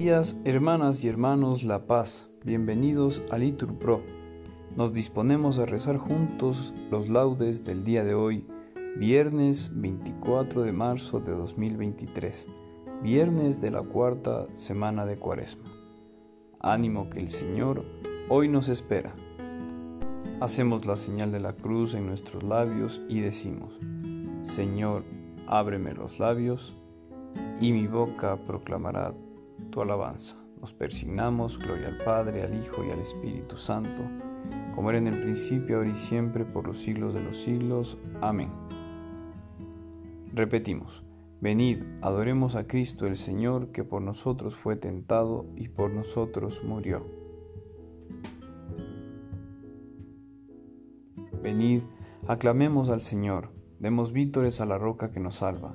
días, hermanas y hermanos La Paz. Bienvenidos a Litur Pro. Nos disponemos a rezar juntos los laudes del día de hoy, viernes 24 de marzo de 2023, viernes de la cuarta semana de Cuaresma. Ánimo que el Señor hoy nos espera. Hacemos la señal de la cruz en nuestros labios y decimos, Señor, ábreme los labios y mi boca proclamará tu alabanza. Nos persignamos, gloria al Padre, al Hijo y al Espíritu Santo, como era en el principio, ahora y siempre, por los siglos de los siglos. Amén. Repetimos, venid, adoremos a Cristo el Señor, que por nosotros fue tentado y por nosotros murió. Venid, aclamemos al Señor Demos vítores a la roca que nos salva,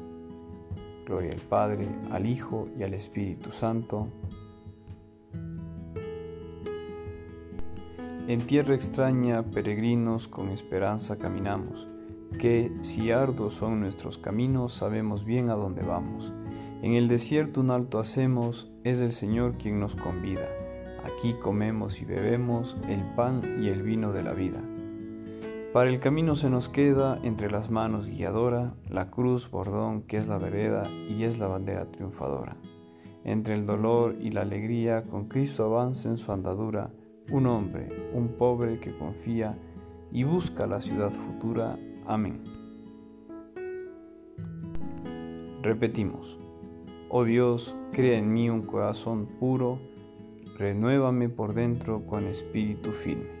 Gloria al Padre, al Hijo y al Espíritu Santo. En tierra extraña, peregrinos, con esperanza caminamos, que si arduos son nuestros caminos, sabemos bien a dónde vamos. En el desierto un alto hacemos, es el Señor quien nos convida. Aquí comemos y bebemos el pan y el vino de la vida. Para el camino se nos queda entre las manos guiadora la cruz bordón que es la vereda y es la bandera triunfadora. Entre el dolor y la alegría con Cristo avanza en su andadura un hombre, un pobre que confía y busca la ciudad futura. Amén. Repetimos, oh Dios, crea en mí un corazón puro, renuévame por dentro con espíritu firme.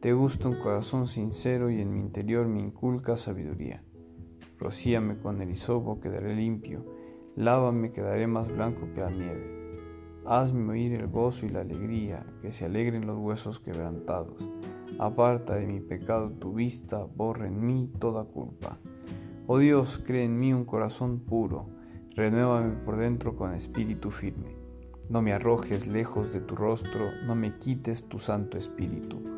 Te gusta un corazón sincero y en mi interior me inculca sabiduría. Rocíame con el hisopo, quedaré limpio. Lávame, quedaré más blanco que la nieve. Hazme oír el gozo y la alegría, que se alegren los huesos quebrantados. Aparta de mi pecado tu vista, borra en mí toda culpa. Oh Dios, cree en mí un corazón puro, renuévame por dentro con espíritu firme. No me arrojes lejos de tu rostro, no me quites tu santo espíritu.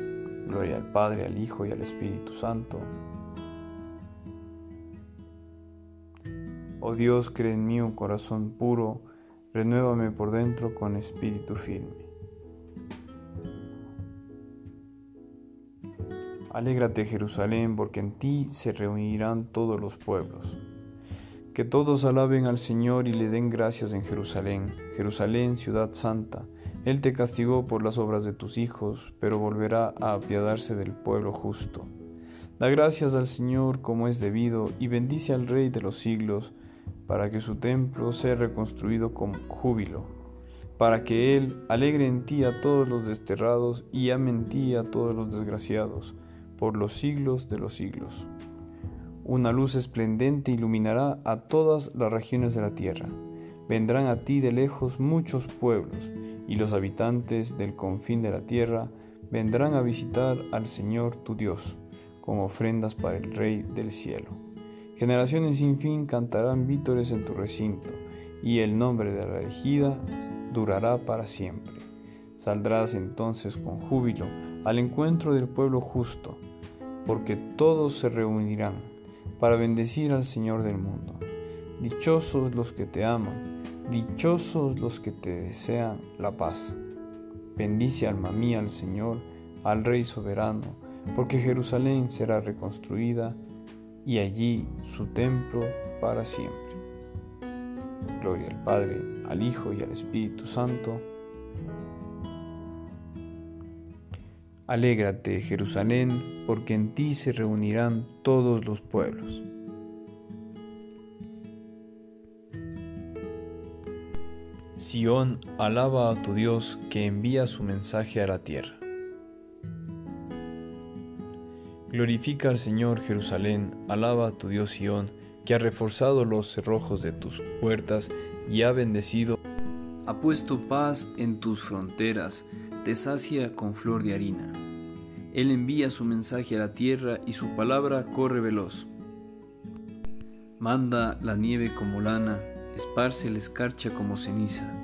Gloria al Padre, al Hijo y al Espíritu Santo. Oh Dios, cree en mí un corazón puro, renuévame por dentro con espíritu firme. Alégrate Jerusalén, porque en ti se reunirán todos los pueblos. Que todos alaben al Señor y le den gracias en Jerusalén, Jerusalén, ciudad santa. Él te castigó por las obras de tus hijos, pero volverá a apiadarse del pueblo justo. Da gracias al Señor como es debido y bendice al Rey de los siglos, para que su templo sea reconstruido con júbilo, para que Él alegre en ti a todos los desterrados y ame en ti a todos los desgraciados, por los siglos de los siglos. Una luz esplendente iluminará a todas las regiones de la tierra. Vendrán a ti de lejos muchos pueblos, y los habitantes del confín de la tierra vendrán a visitar al Señor tu Dios, con ofrendas para el Rey del cielo. Generaciones sin fin cantarán vítores en tu recinto, y el nombre de la elegida durará para siempre. Saldrás entonces con júbilo al encuentro del pueblo justo, porque todos se reunirán para bendecir al Señor del mundo. Dichosos los que te aman, dichosos los que te desean la paz. Bendice alma mía al Señor, al Rey soberano, porque Jerusalén será reconstruida y allí su templo para siempre. Gloria al Padre, al Hijo y al Espíritu Santo. Alégrate, Jerusalén, porque en ti se reunirán todos los pueblos. Sión, alaba a tu Dios que envía su mensaje a la tierra. Glorifica al Señor Jerusalén, alaba a tu Dios Sión, que ha reforzado los cerrojos de tus puertas y ha bendecido, ha puesto paz en tus fronteras, te sacia con flor de harina. Él envía su mensaje a la tierra y su palabra corre veloz. Manda la nieve como lana, esparce la escarcha como ceniza,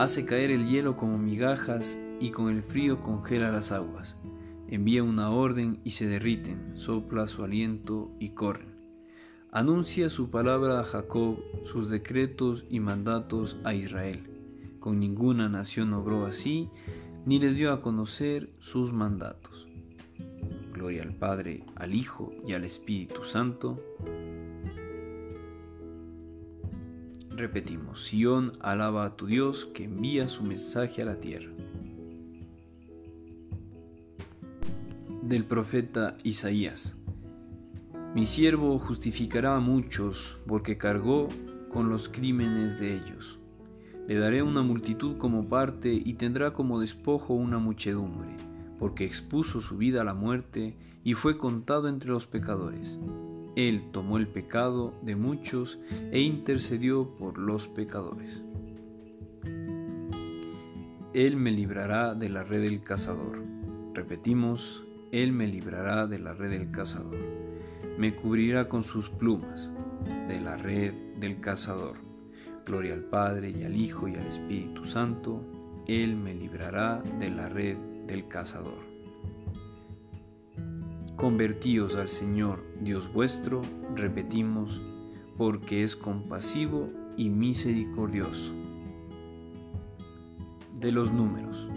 hace caer el hielo como migajas y con el frío congela las aguas. Envía una orden y se derriten, sopla su aliento y corren. Anuncia su palabra a Jacob, sus decretos y mandatos a Israel. Con ninguna nación obró así, ni les dio a conocer sus mandatos. Gloria al Padre, al Hijo y al Espíritu Santo. Repetimos, Sión alaba a tu Dios que envía su mensaje a la tierra. Del profeta Isaías. Mi siervo justificará a muchos porque cargó con los crímenes de ellos le daré una multitud como parte y tendrá como despojo una muchedumbre, porque expuso su vida a la muerte y fue contado entre los pecadores. Él tomó el pecado de muchos e intercedió por los pecadores. Él me librará de la red del cazador. Repetimos, Él me librará de la red del cazador. Me cubrirá con sus plumas de la red del cazador Gloria al Padre y al Hijo y al Espíritu Santo, Él me librará de la red del cazador. Convertíos al Señor Dios vuestro, repetimos, porque es compasivo y misericordioso. De los números.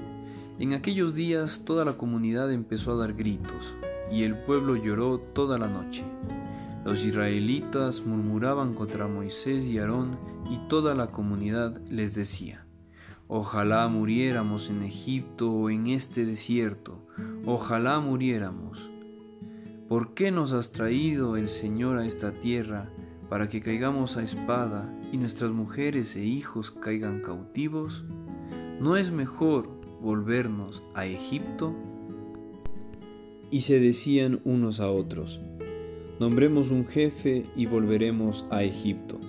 En aquellos días toda la comunidad empezó a dar gritos, y el pueblo lloró toda la noche. Los israelitas murmuraban contra Moisés y Aarón y toda la comunidad les decía, Ojalá muriéramos en Egipto o en este desierto, ojalá muriéramos. ¿Por qué nos has traído el Señor a esta tierra para que caigamos a espada y nuestras mujeres e hijos caigan cautivos? ¿No es mejor volvernos a Egipto? Y se decían unos a otros, Nombremos un jefe y volveremos a Egipto.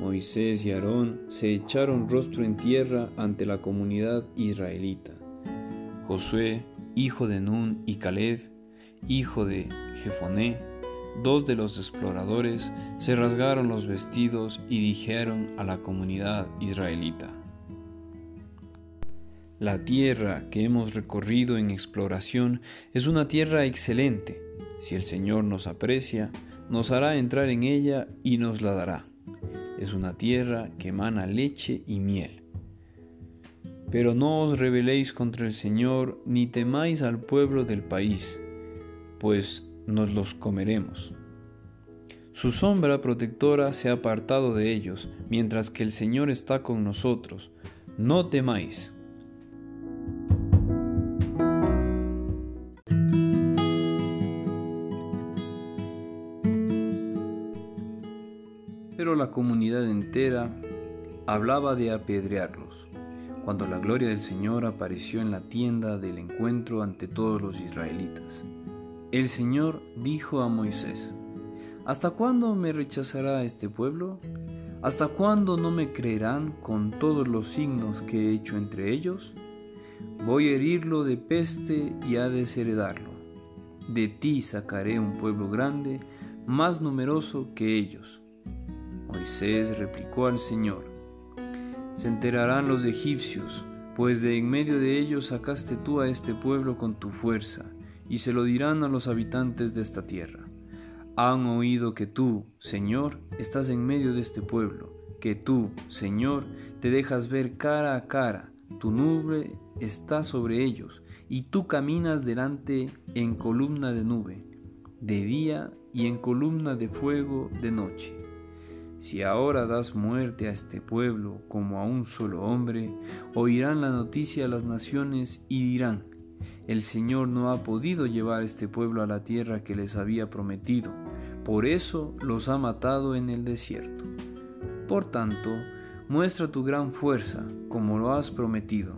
Moisés y Aarón se echaron rostro en tierra ante la comunidad israelita. Josué, hijo de Nun, y Caleb, hijo de Jefoné, dos de los exploradores, se rasgaron los vestidos y dijeron a la comunidad israelita, La tierra que hemos recorrido en exploración es una tierra excelente si el Señor nos aprecia, nos hará entrar en ella y nos la dará. Es una tierra que emana leche y miel. Pero no os rebeléis contra el Señor, ni temáis al pueblo del país, pues nos los comeremos. Su sombra protectora se ha apartado de ellos, mientras que el Señor está con nosotros. No temáis. Pero la comunidad entera hablaba de apedrearlos, cuando la gloria del Señor apareció en la tienda del encuentro ante todos los israelitas. El Señor dijo a Moisés, ¿Hasta cuándo me rechazará este pueblo? ¿Hasta cuándo no me creerán con todos los signos que he hecho entre ellos? Voy a herirlo de peste y a desheredarlo. De ti sacaré un pueblo grande, más numeroso que ellos. Moisés replicó al Señor, Se enterarán los egipcios, pues de en medio de ellos sacaste tú a este pueblo con tu fuerza, y se lo dirán a los habitantes de esta tierra. Han oído que tú, Señor, estás en medio de este pueblo, que tú, Señor, te dejas ver cara a cara, tu nube está sobre ellos, y tú caminas delante en columna de nube, de día y en columna de fuego de noche. Si ahora das muerte a este pueblo como a un solo hombre, oirán la noticia a las naciones y dirán, el Señor no ha podido llevar este pueblo a la tierra que les había prometido por eso los ha matado en el desierto. Por tanto, muestra tu gran fuerza, como lo has prometido.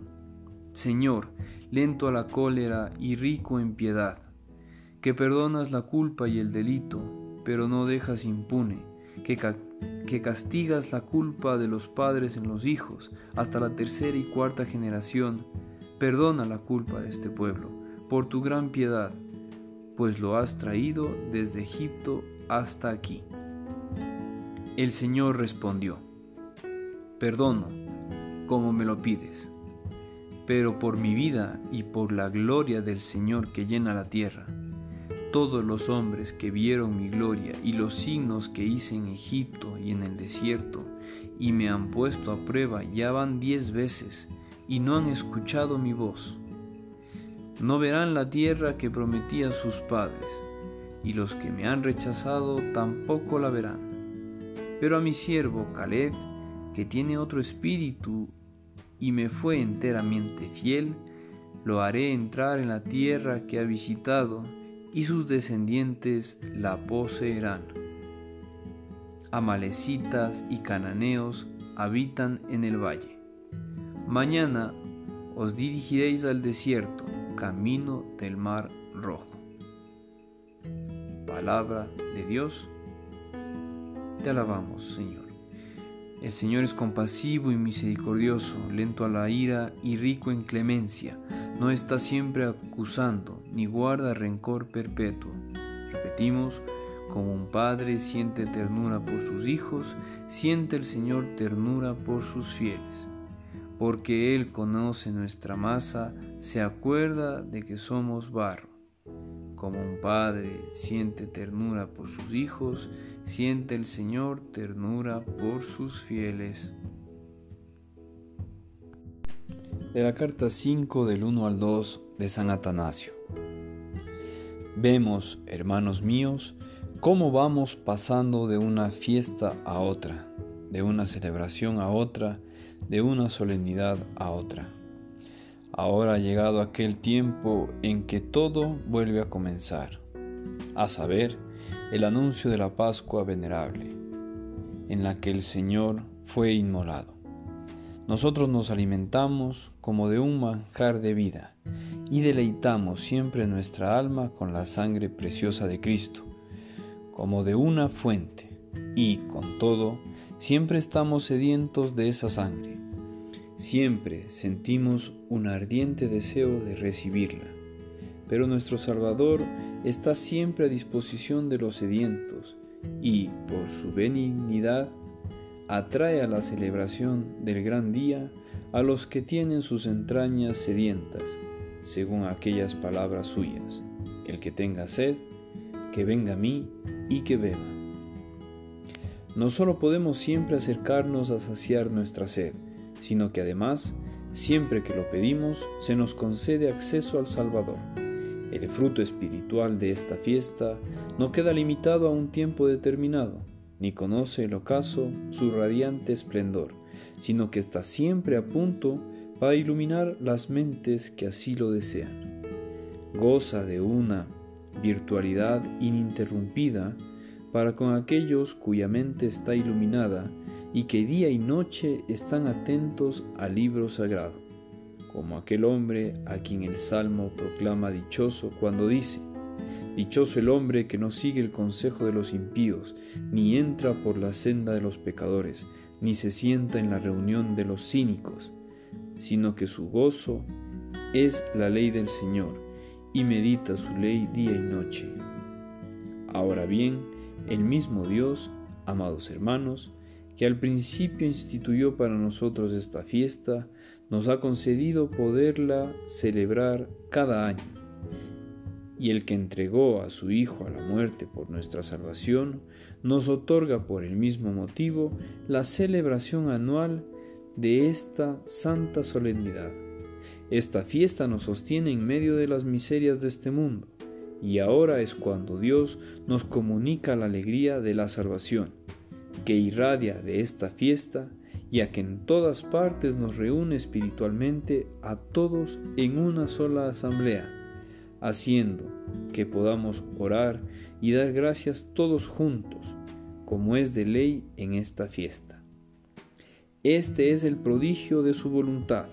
Señor, lento a la cólera y rico en piedad, que perdonas la culpa y el delito, pero no dejas impune, que, que castigas la culpa de los padres en los hijos hasta la tercera y cuarta generación, perdona la culpa de este pueblo, por tu gran piedad, pues lo has traído desde Egipto hasta aquí. El Señor respondió, Perdono, como me lo pides, pero por mi vida y por la gloria del Señor que llena la tierra, todos los hombres que vieron mi gloria y los signos que hice en Egipto y en el desierto, y me han puesto a prueba ya van diez veces, y no han escuchado mi voz. No verán la tierra que prometí a sus padres, y los que me han rechazado tampoco la verán. Pero a mi siervo Caleb, que tiene otro espíritu y me fue enteramente fiel, lo haré entrar en la tierra que ha visitado, y sus descendientes la poseerán. Amalecitas y cananeos habitan en el valle. Mañana os dirigiréis al desierto, camino del mar rojo palabra de Dios. Te alabamos, Señor. El Señor es compasivo y misericordioso, lento a la ira y rico en clemencia. No está siempre acusando, ni guarda rencor perpetuo. Repetimos, como un padre siente ternura por sus hijos, siente el Señor ternura por sus fieles. Porque Él conoce nuestra masa, se acuerda de que somos barro. Como un padre siente ternura por sus hijos, siente el Señor ternura por sus fieles. De la carta 5 del 1 al 2 de San Atanasio. Vemos, hermanos míos, cómo vamos pasando de una fiesta a otra, de una celebración a otra, de una solemnidad a otra Ahora ha llegado aquel tiempo en que todo vuelve a comenzar, a saber, el anuncio de la Pascua venerable, en la que el Señor fue inmolado. Nosotros nos alimentamos como de un manjar de vida y deleitamos siempre nuestra alma con la sangre preciosa de Cristo, como de una fuente, y con todo, siempre estamos sedientos de esa sangre Siempre sentimos un ardiente deseo de recibirla, pero nuestro Salvador está siempre a disposición de los sedientos y, por su benignidad, atrae a la celebración del gran día a los que tienen sus entrañas sedientas, según aquellas palabras suyas. El que tenga sed, que venga a mí y que beba. No solo podemos siempre acercarnos a saciar nuestra sed, sino que además, siempre que lo pedimos, se nos concede acceso al Salvador. El fruto espiritual de esta fiesta no queda limitado a un tiempo determinado, ni conoce el ocaso su radiante esplendor, sino que está siempre a punto para iluminar las mentes que así lo desean. Goza de una virtualidad ininterrumpida para con aquellos cuya mente está iluminada y que día y noche están atentos al libro sagrado, como aquel hombre a quien el Salmo proclama dichoso cuando dice, Dichoso el hombre que no sigue el consejo de los impíos, ni entra por la senda de los pecadores, ni se sienta en la reunión de los cínicos, sino que su gozo es la ley del Señor, y medita su ley día y noche. Ahora bien, el mismo Dios, amados hermanos, que al principio instituyó para nosotros esta fiesta, nos ha concedido poderla celebrar cada año. Y el que entregó a su Hijo a la muerte por nuestra salvación, nos otorga por el mismo motivo la celebración anual de esta santa solemnidad. Esta fiesta nos sostiene en medio de las miserias de este mundo, y ahora es cuando Dios nos comunica la alegría de la salvación que irradia de esta fiesta y a que en todas partes nos reúne espiritualmente a todos en una sola asamblea, haciendo que podamos orar y dar gracias todos juntos, como es de ley en esta fiesta. Este es el prodigio de su voluntad,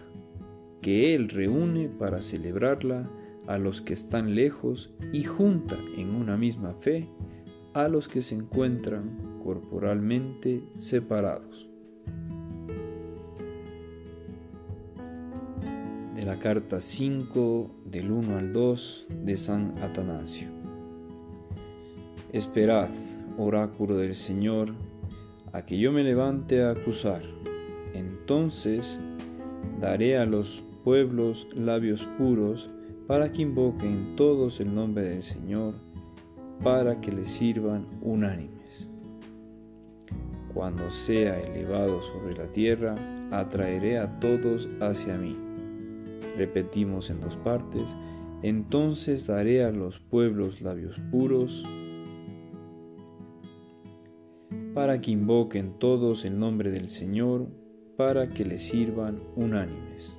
que Él reúne para celebrarla a los que están lejos y junta en una misma fe a los que se encuentran corporalmente separados. De la carta 5 del 1 al 2 de San Atanasio. Esperad, oráculo del Señor, a que yo me levante a acusar. Entonces daré a los pueblos labios puros para que invoquen todos el nombre del Señor para que le sirvan unánimes. Cuando sea elevado sobre la tierra, atraeré a todos hacia mí. Repetimos en dos partes, entonces daré a los pueblos labios puros, para que invoquen todos el nombre del Señor, para que le sirvan unánimes.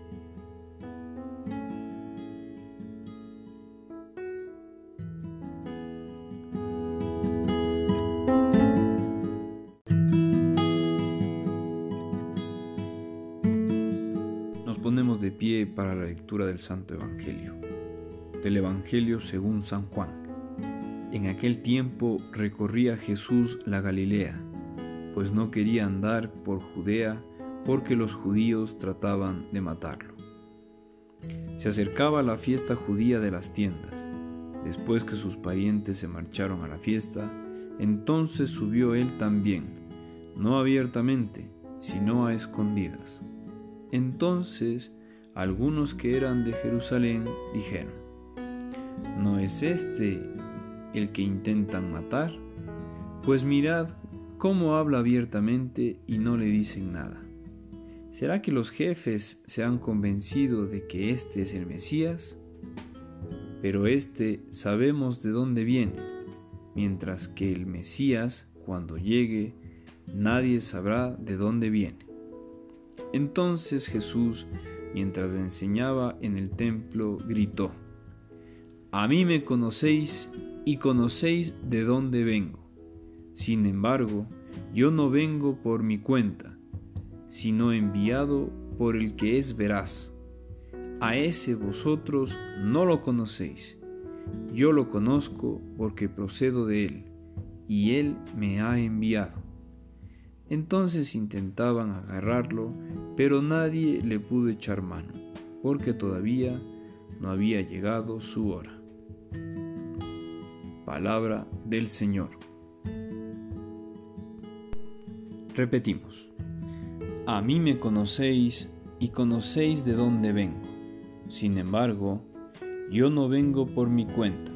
Del Santo Evangelio. Del Evangelio según San Juan. En aquel tiempo recorría Jesús la Galilea, pues no quería andar por Judea porque los judíos trataban de matarlo. Se acercaba la fiesta judía de las tiendas. Después que sus parientes se marcharon a la fiesta, entonces subió él también, no abiertamente, sino a escondidas. Entonces algunos que eran de Jerusalén dijeron, ¿no es este el que intentan matar? Pues mirad cómo habla abiertamente y no le dicen nada. ¿Será que los jefes se han convencido de que este es el Mesías? Pero este sabemos de dónde viene, mientras que el Mesías, cuando llegue, nadie sabrá de dónde viene. Entonces Jesús mientras enseñaba en el templo, gritó, A mí me conocéis y conocéis de dónde vengo. Sin embargo, yo no vengo por mi cuenta, sino enviado por el que es veraz. A ese vosotros no lo conocéis. Yo lo conozco porque procedo de él, y él me ha enviado. Entonces intentaban agarrarlo, pero nadie le pudo echar mano, porque todavía no había llegado su hora. Palabra del Señor. Repetimos. A mí me conocéis y conocéis de dónde vengo. Sin embargo, yo no vengo por mi cuenta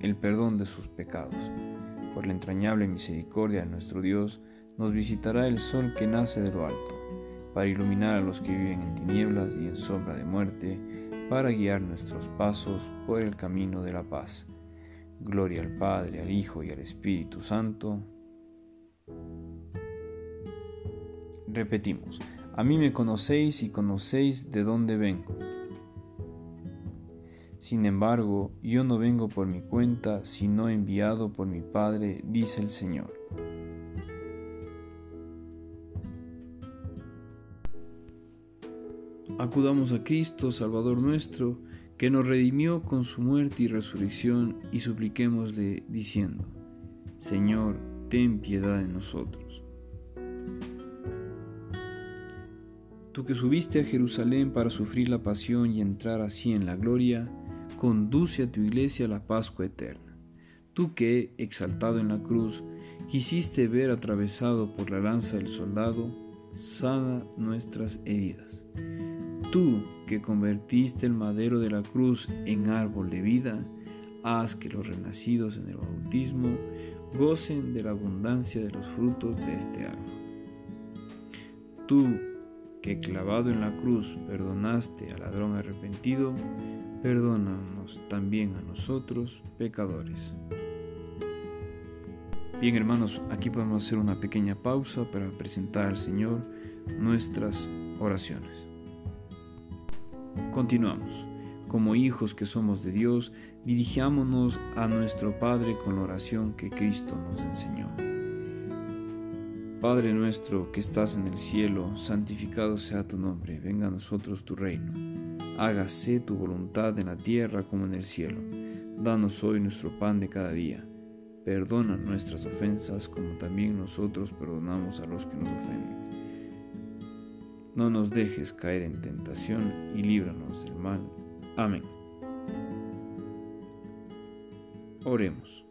el perdón de sus pecados. Por la entrañable misericordia de nuestro Dios, nos visitará el sol que nace de lo alto para iluminar a los que viven en tinieblas y en sombra de muerte, para guiar nuestros pasos por el camino de la paz. Gloria al Padre, al Hijo y al Espíritu Santo. Repetimos, a mí me conocéis y conocéis de dónde vengo. Sin embargo, yo no vengo por mi cuenta, sino enviado por mi Padre, dice el Señor. Acudamos a Cristo, Salvador nuestro, que nos redimió con su muerte y resurrección, y supliquémosle diciendo, Señor, ten piedad de nosotros. Tú que subiste a Jerusalén para sufrir la pasión y entrar así en la gloria, conduce a tu iglesia a la Pascua eterna. Tú que, exaltado en la cruz, quisiste ver atravesado por la lanza del soldado, sana nuestras heridas. Tú que convertiste el madero de la cruz en árbol de vida, haz que los renacidos en el bautismo gocen de la abundancia de los frutos de este árbol. Tú que clavado en la cruz perdonaste al ladrón arrepentido, perdónanos también a nosotros, pecadores. Bien hermanos, aquí podemos hacer una pequeña pausa para presentar al Señor nuestras oraciones. Continuamos. Como hijos que somos de Dios, dirijámonos a nuestro Padre con la oración que Cristo nos enseñó. Padre nuestro que estás en el cielo, santificado sea tu nombre, venga a nosotros tu reino. Hágase tu voluntad en la tierra como en el cielo. Danos hoy nuestro pan de cada día. Perdona nuestras ofensas como también nosotros perdonamos a los que nos ofenden no nos dejes caer en tentación y líbranos del mal. Amén. Oremos.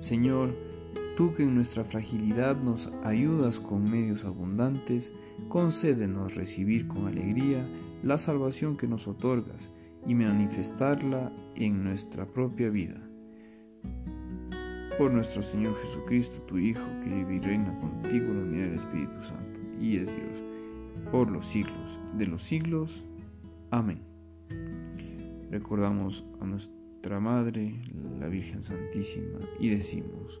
Señor, tú que en nuestra fragilidad nos ayudas con medios abundantes, concédenos recibir con alegría la salvación que nos otorgas y manifestarla en nuestra propia vida. Por nuestro Señor Jesucristo, tu Hijo, que vive y reina contigo en la unidad del Espíritu Santo, y es Dios por los siglos de los siglos. Amén. Recordamos a nuestra Madre, la Virgen Santísima, y decimos,